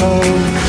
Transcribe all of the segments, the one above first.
home.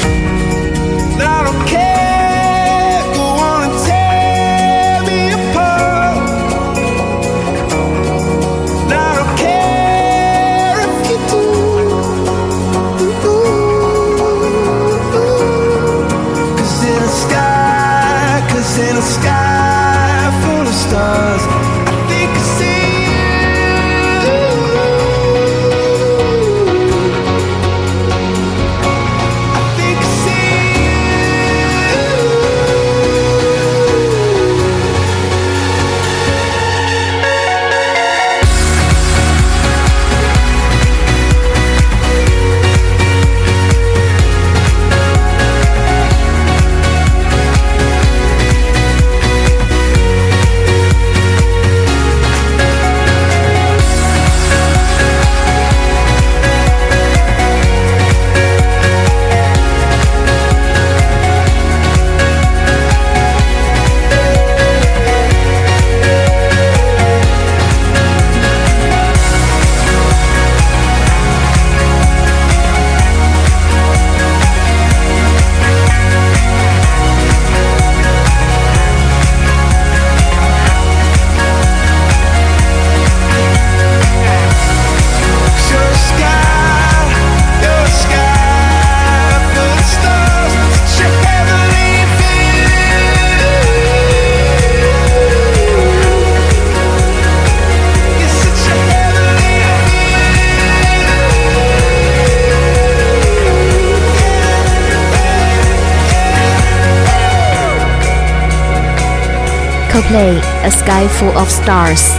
Play A Sky Full of Stars。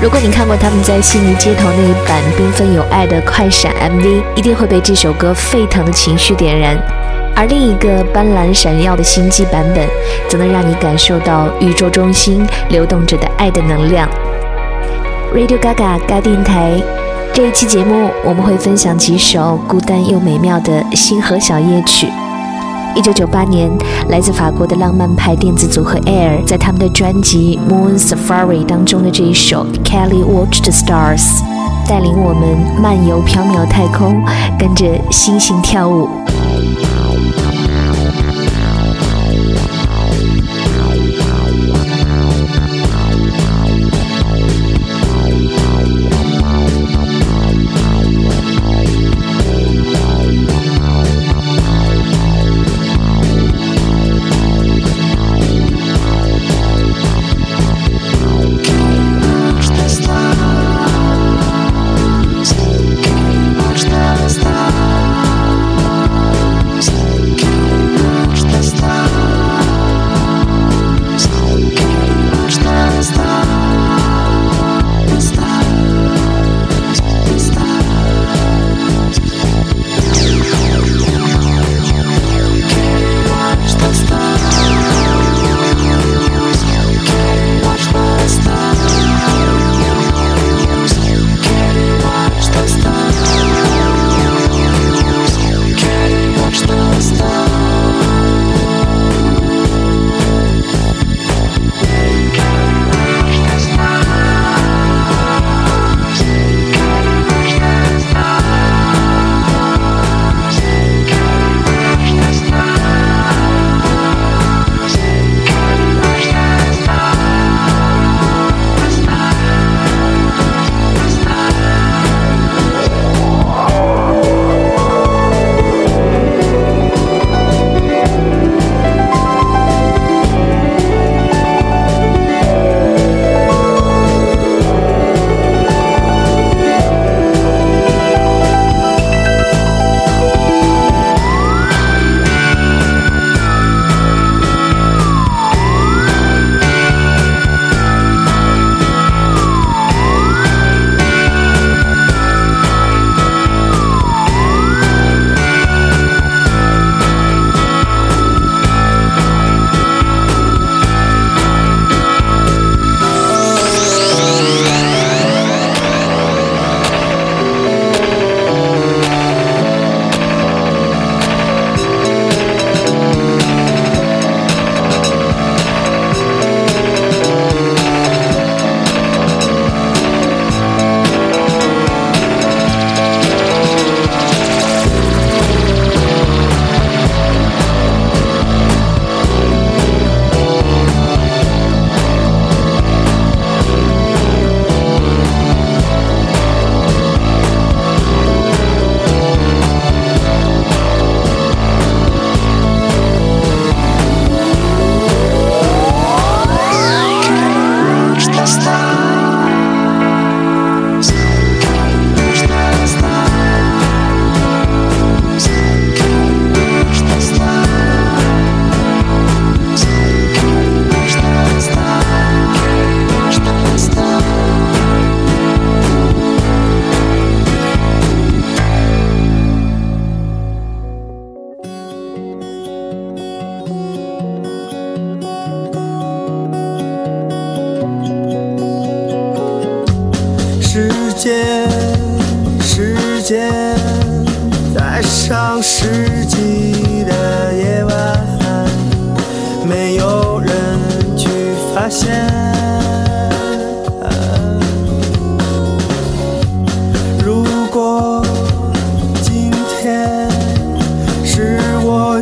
如果你看过他们在悉尼街头那一版缤纷有爱的快闪 MV，一定会被这首歌沸腾的情绪点燃。而另一个斑斓闪耀的心机版本，则能让你感受到宇宙中心流动着的爱的能量。Radio Gaga 嘎电台这一期节目，我们会分享几首孤单又美妙的星河小夜曲。一九九八年，来自法国的浪漫派电子组合 Air 在他们的专辑《Moon Safari》当中的这一首《Kelly Watched the Stars》，带领我们漫游缥缈太空，跟着星星跳舞。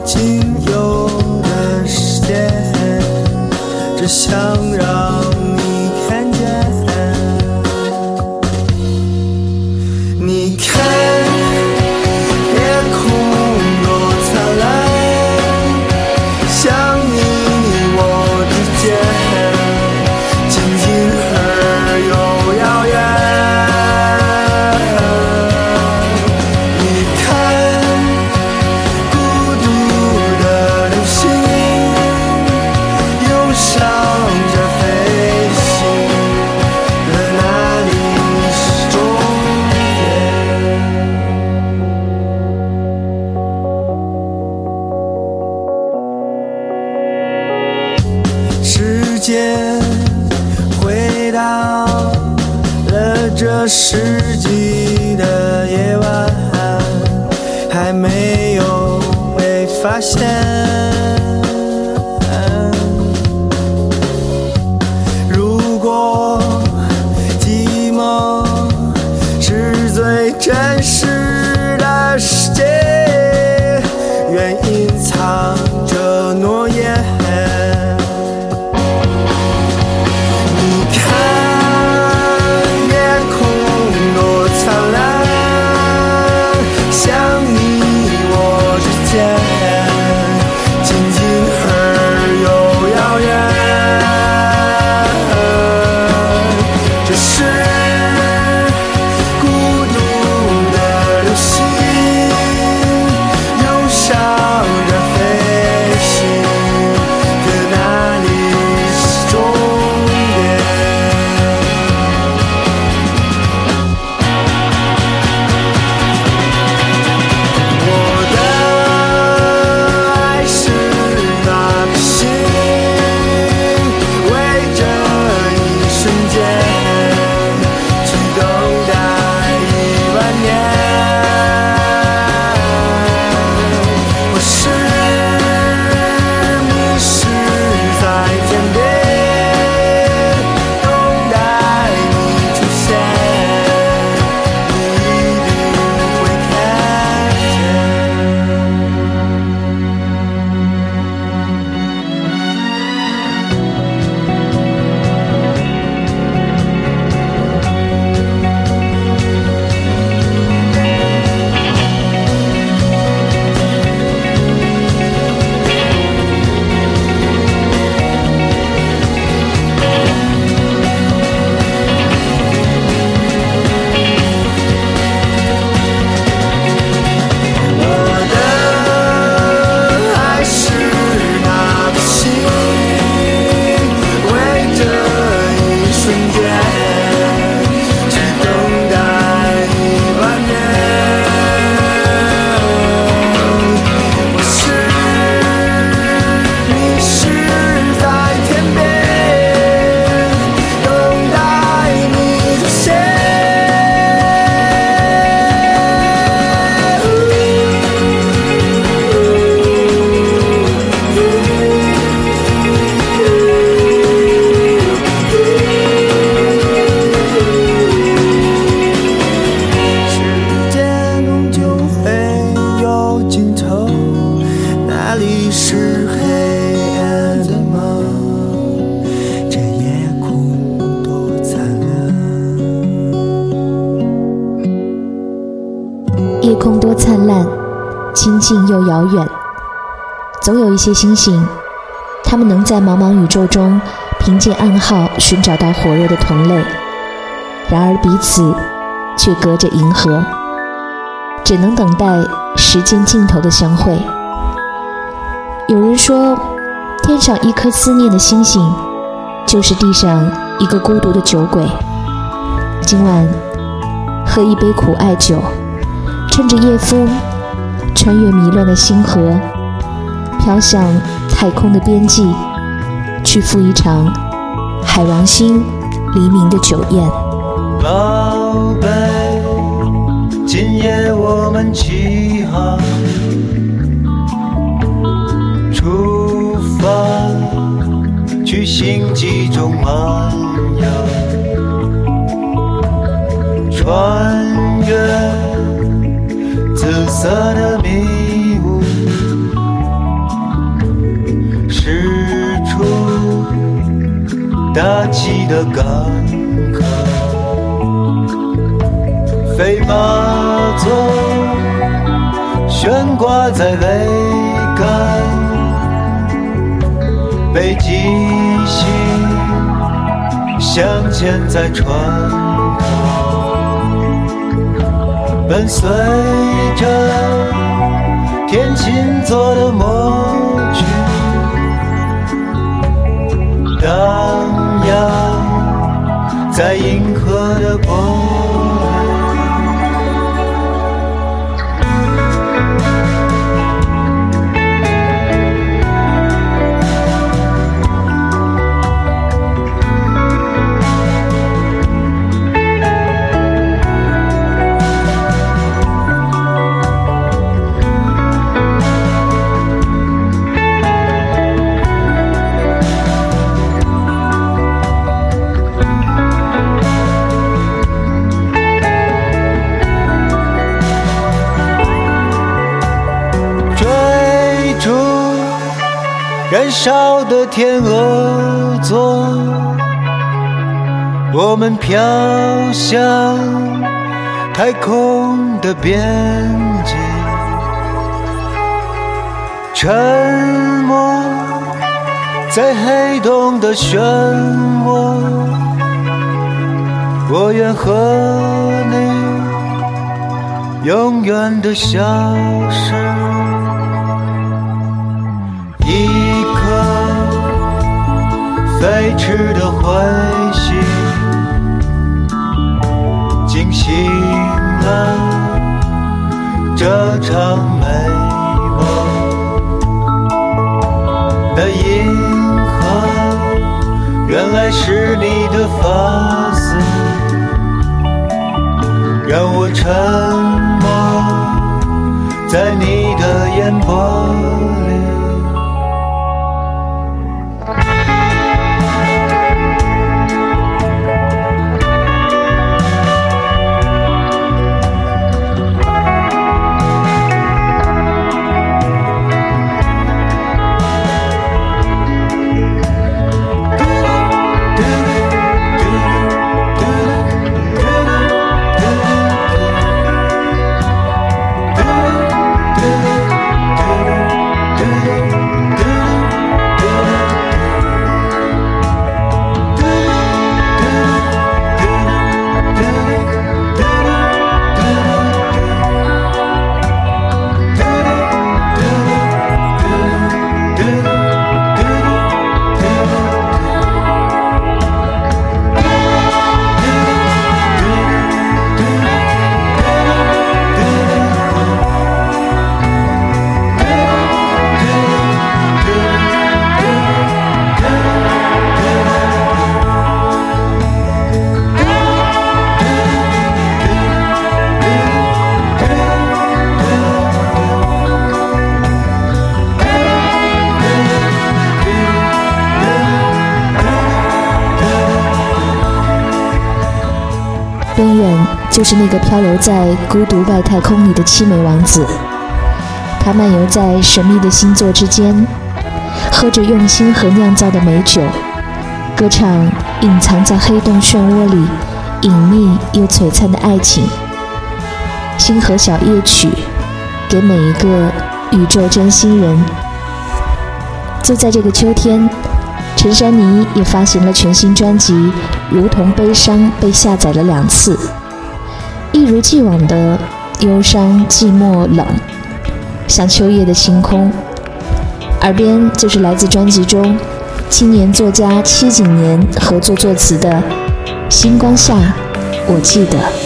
仅有的时间，只想愿隐藏是黑暗的梦？这夜空多灿烂。夜空多灿烂，清静又遥远。总有一些星星，它们能在茫茫宇宙中凭借暗号寻找到火热的同类，然而彼此却隔着银河，只能等待时间尽头的相会。有人说，天上一颗思念的星星，就是地上一个孤独的酒鬼。今晚喝一杯苦艾酒，趁着夜风，穿越迷乱的星河，飘向太空的边际，去赴一场海王星黎明的酒宴。宝贝，今夜我们起航，星际中漫游，穿越紫色的迷雾，驶出大气的港口，飞马座悬挂在桅杆。北极星镶嵌在船头，伴随着天琴座的默曲，荡漾在银河的波。燃烧的天鹅座，我们飘向太空的边界，沉默在黑洞的漩涡。我愿和你永远的消失。飞驰的彗星惊醒了这场美梦。的银河，原来是你的发丝，让我沉默在你的眼波。是那个漂流在孤独外太空里的凄美王子，他漫游在神秘的星座之间，喝着用心和酿造的美酒，歌唱隐藏在黑洞漩涡里隐秘又璀璨的爱情。星河小夜曲，给每一个宇宙真心人。就在这个秋天，陈珊妮也发行了全新专辑《如同悲伤》，被下载了两次。一如既往的忧伤、寂寞、冷，像秋夜的星空。耳边就是来自专辑中青年作家戚景年合作作词的《星光下》，我记得。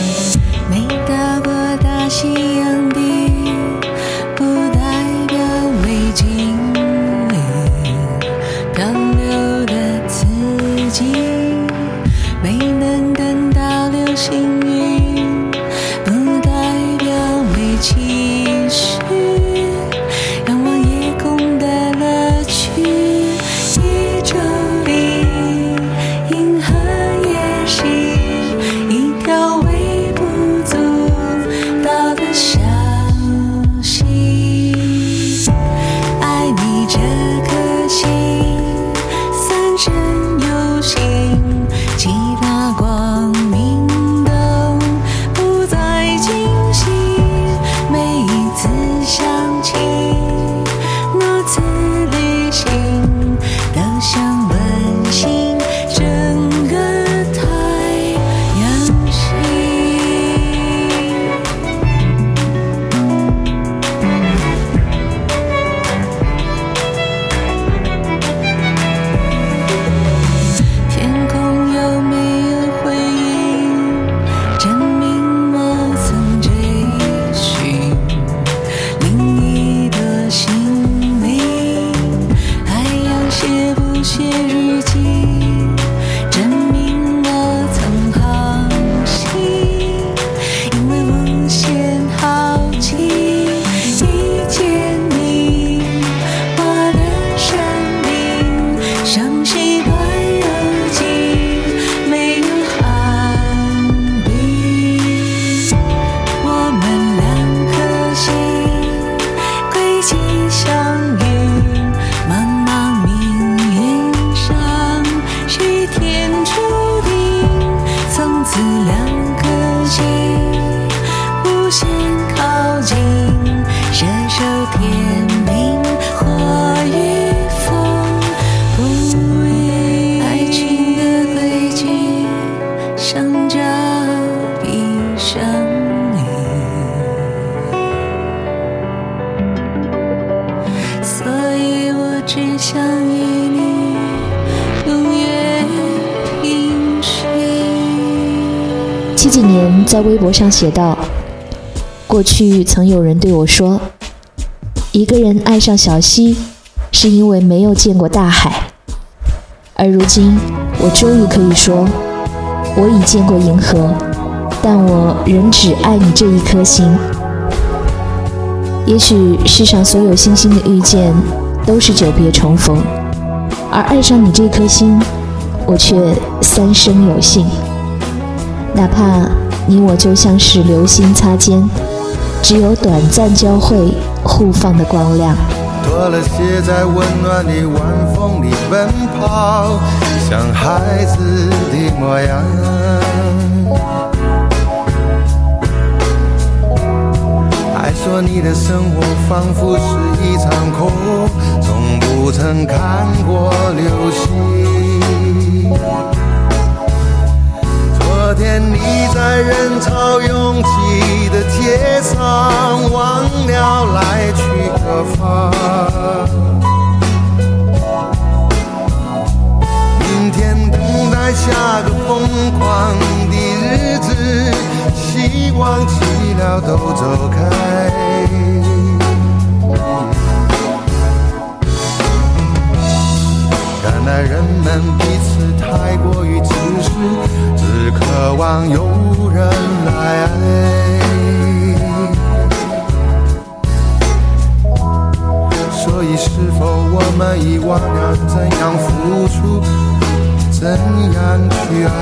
在微博上写道：“过去曾有人对我说，一个人爱上小溪，是因为没有见过大海。而如今，我终于可以说，我已见过银河，但我仍只爱你这一颗心。也许世上所有星星的遇见，都是久别重逢，而爱上你这颗心，我却三生有幸。”哪怕你我就像是流星擦肩，只有短暂交汇，互放的光亮。脱了鞋在温暖的晚风里奔跑，像孩子的模样。还说你的生活仿佛是一场空，从不曾看过流星。昨天你在人潮拥挤的街上，忘了来去何方。明天等待下个疯狂的日子，希望寂寥都走开。看来人们彼此太过于自私。只渴望有人来爱，所以是否我们已忘了怎样付出，怎样去爱，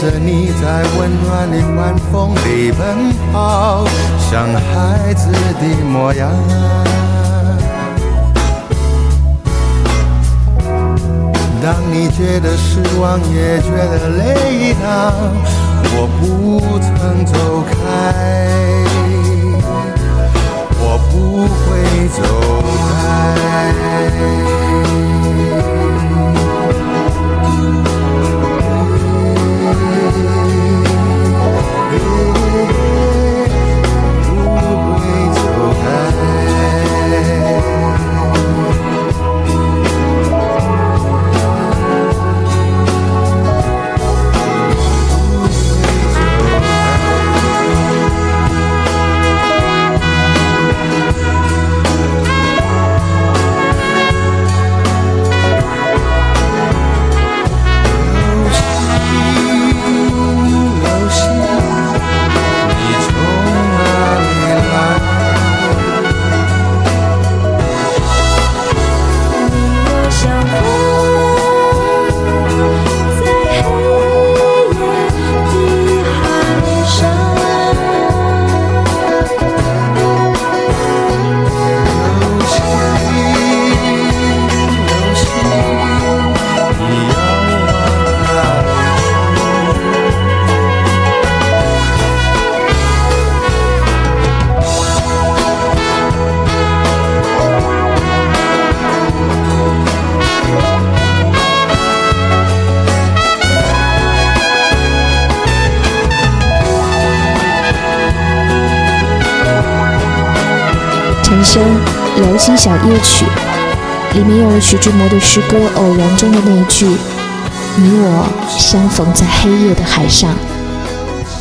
着你在温暖的晚风里奔跑像孩子的模样。当你觉得失望也觉得累倒我不曾走开我不会走开。声流星小夜曲，里面用了徐志摩的诗歌《偶然》中的那一句：“你我相逢在黑夜的海上。”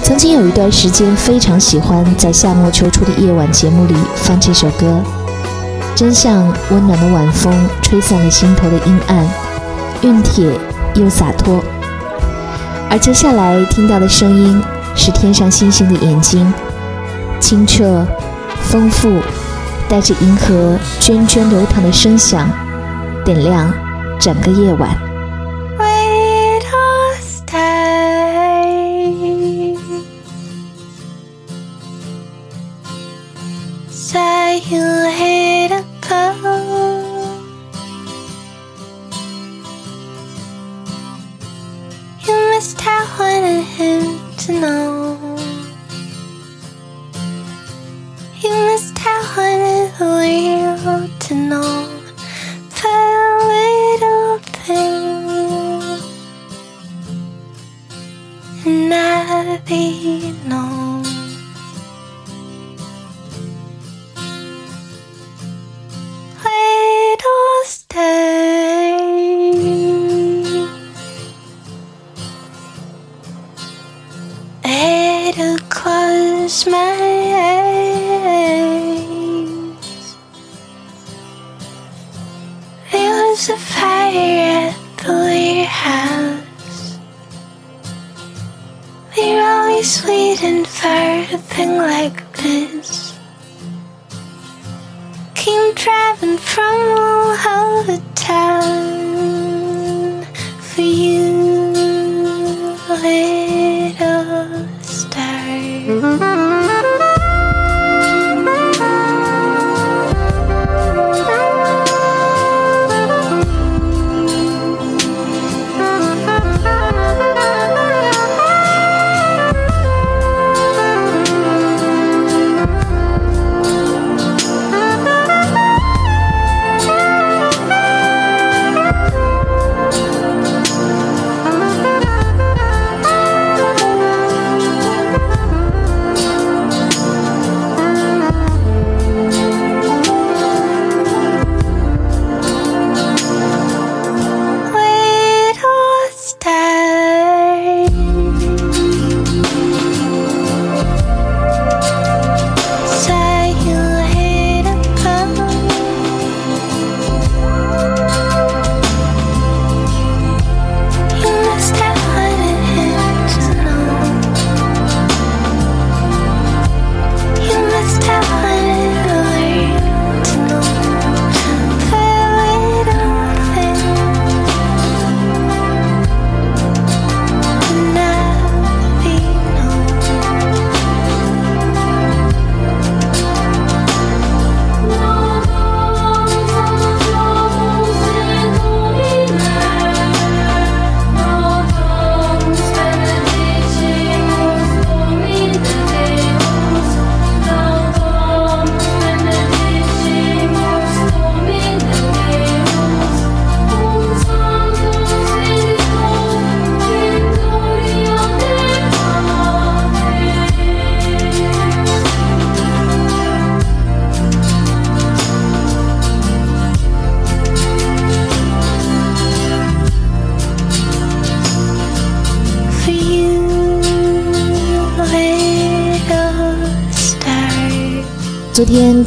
曾经有一段时间，非常喜欢在夏末秋初的夜晚节目里放这首歌，真像温暖的晚风，吹散了心头的阴暗，熨帖又洒脱。而接下来听到的声音，是天上星星的眼睛，清澈、丰富，带着银河涓涓流淌的声响，点亮整个夜晚。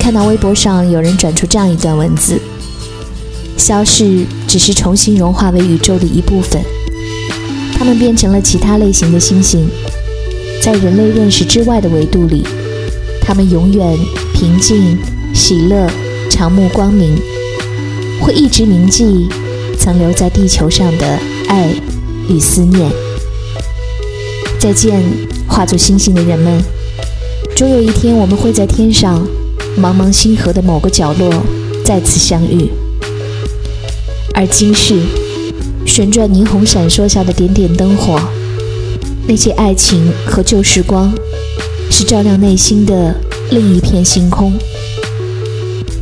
看到微博上有人转出这样一段文字：消逝只是重新融化为宇宙的一部分，它们变成了其他类型的星星，在人类认识之外的维度里，他们永远平静、喜乐、长目光明，会一直铭记曾留在地球上的爱与思念。再见，化作星星的人们，终有一天我们会在天上。茫茫星河的某个角落再次相遇，而今世旋转霓虹闪烁下的点点灯火，那些爱情和旧时光，是照亮内心的另一片星空。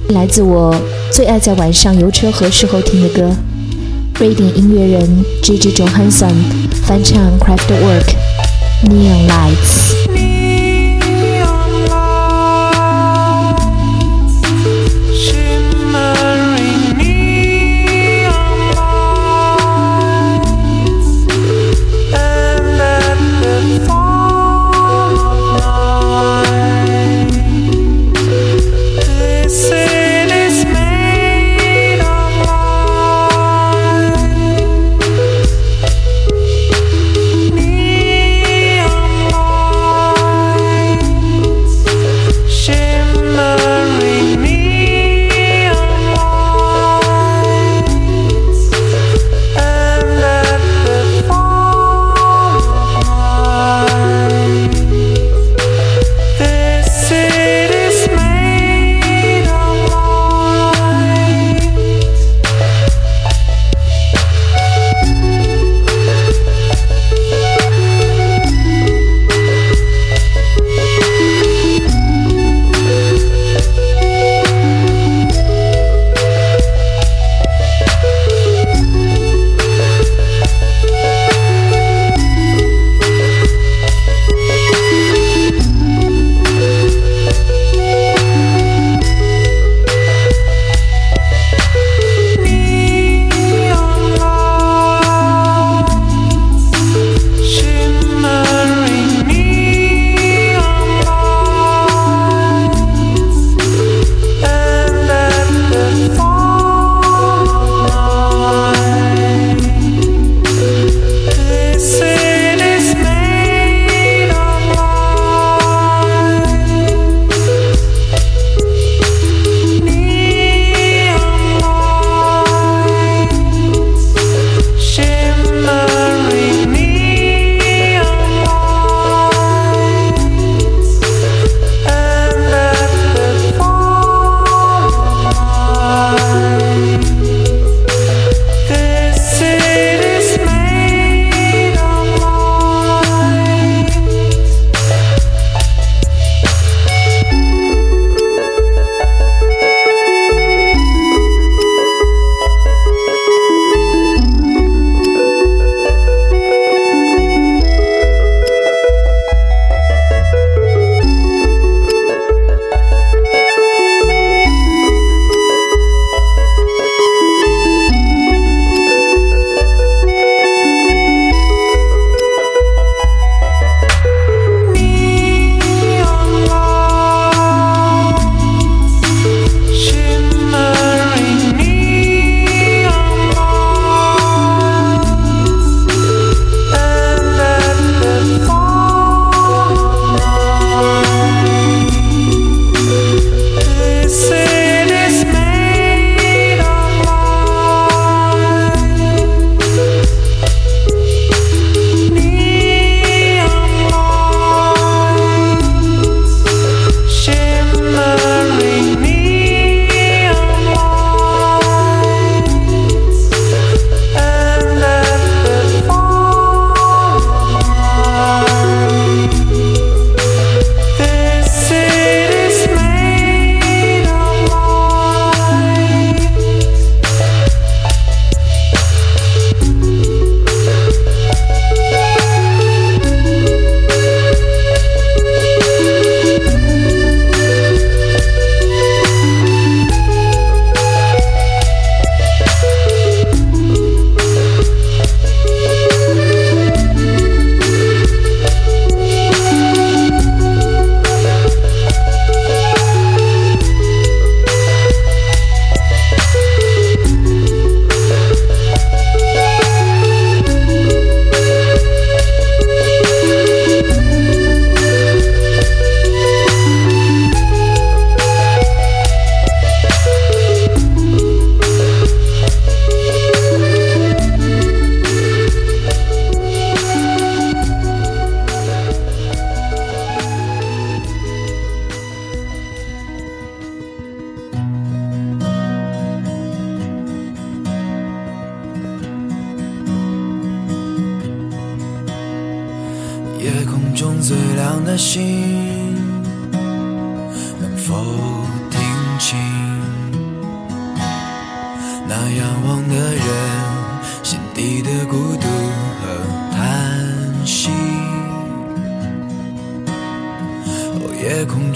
来自我最爱在晚上游车河时候听的歌，瑞典音乐人 Gigi Johansson 翻唱 Craftwork Neon Lights。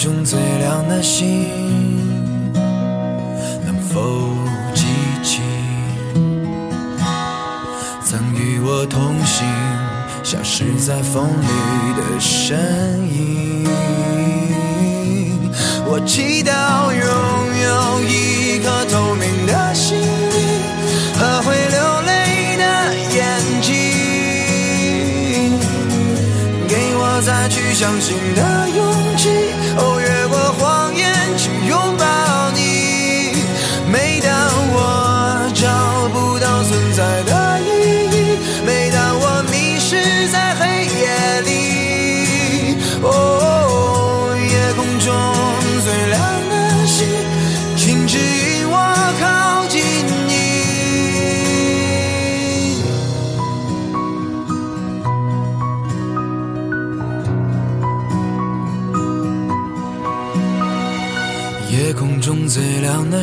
中最亮的星，能否记起曾与我同行？消失在风里的身影。我祈祷拥有一颗透明的心灵和会流泪的眼睛，给我再去相信的勇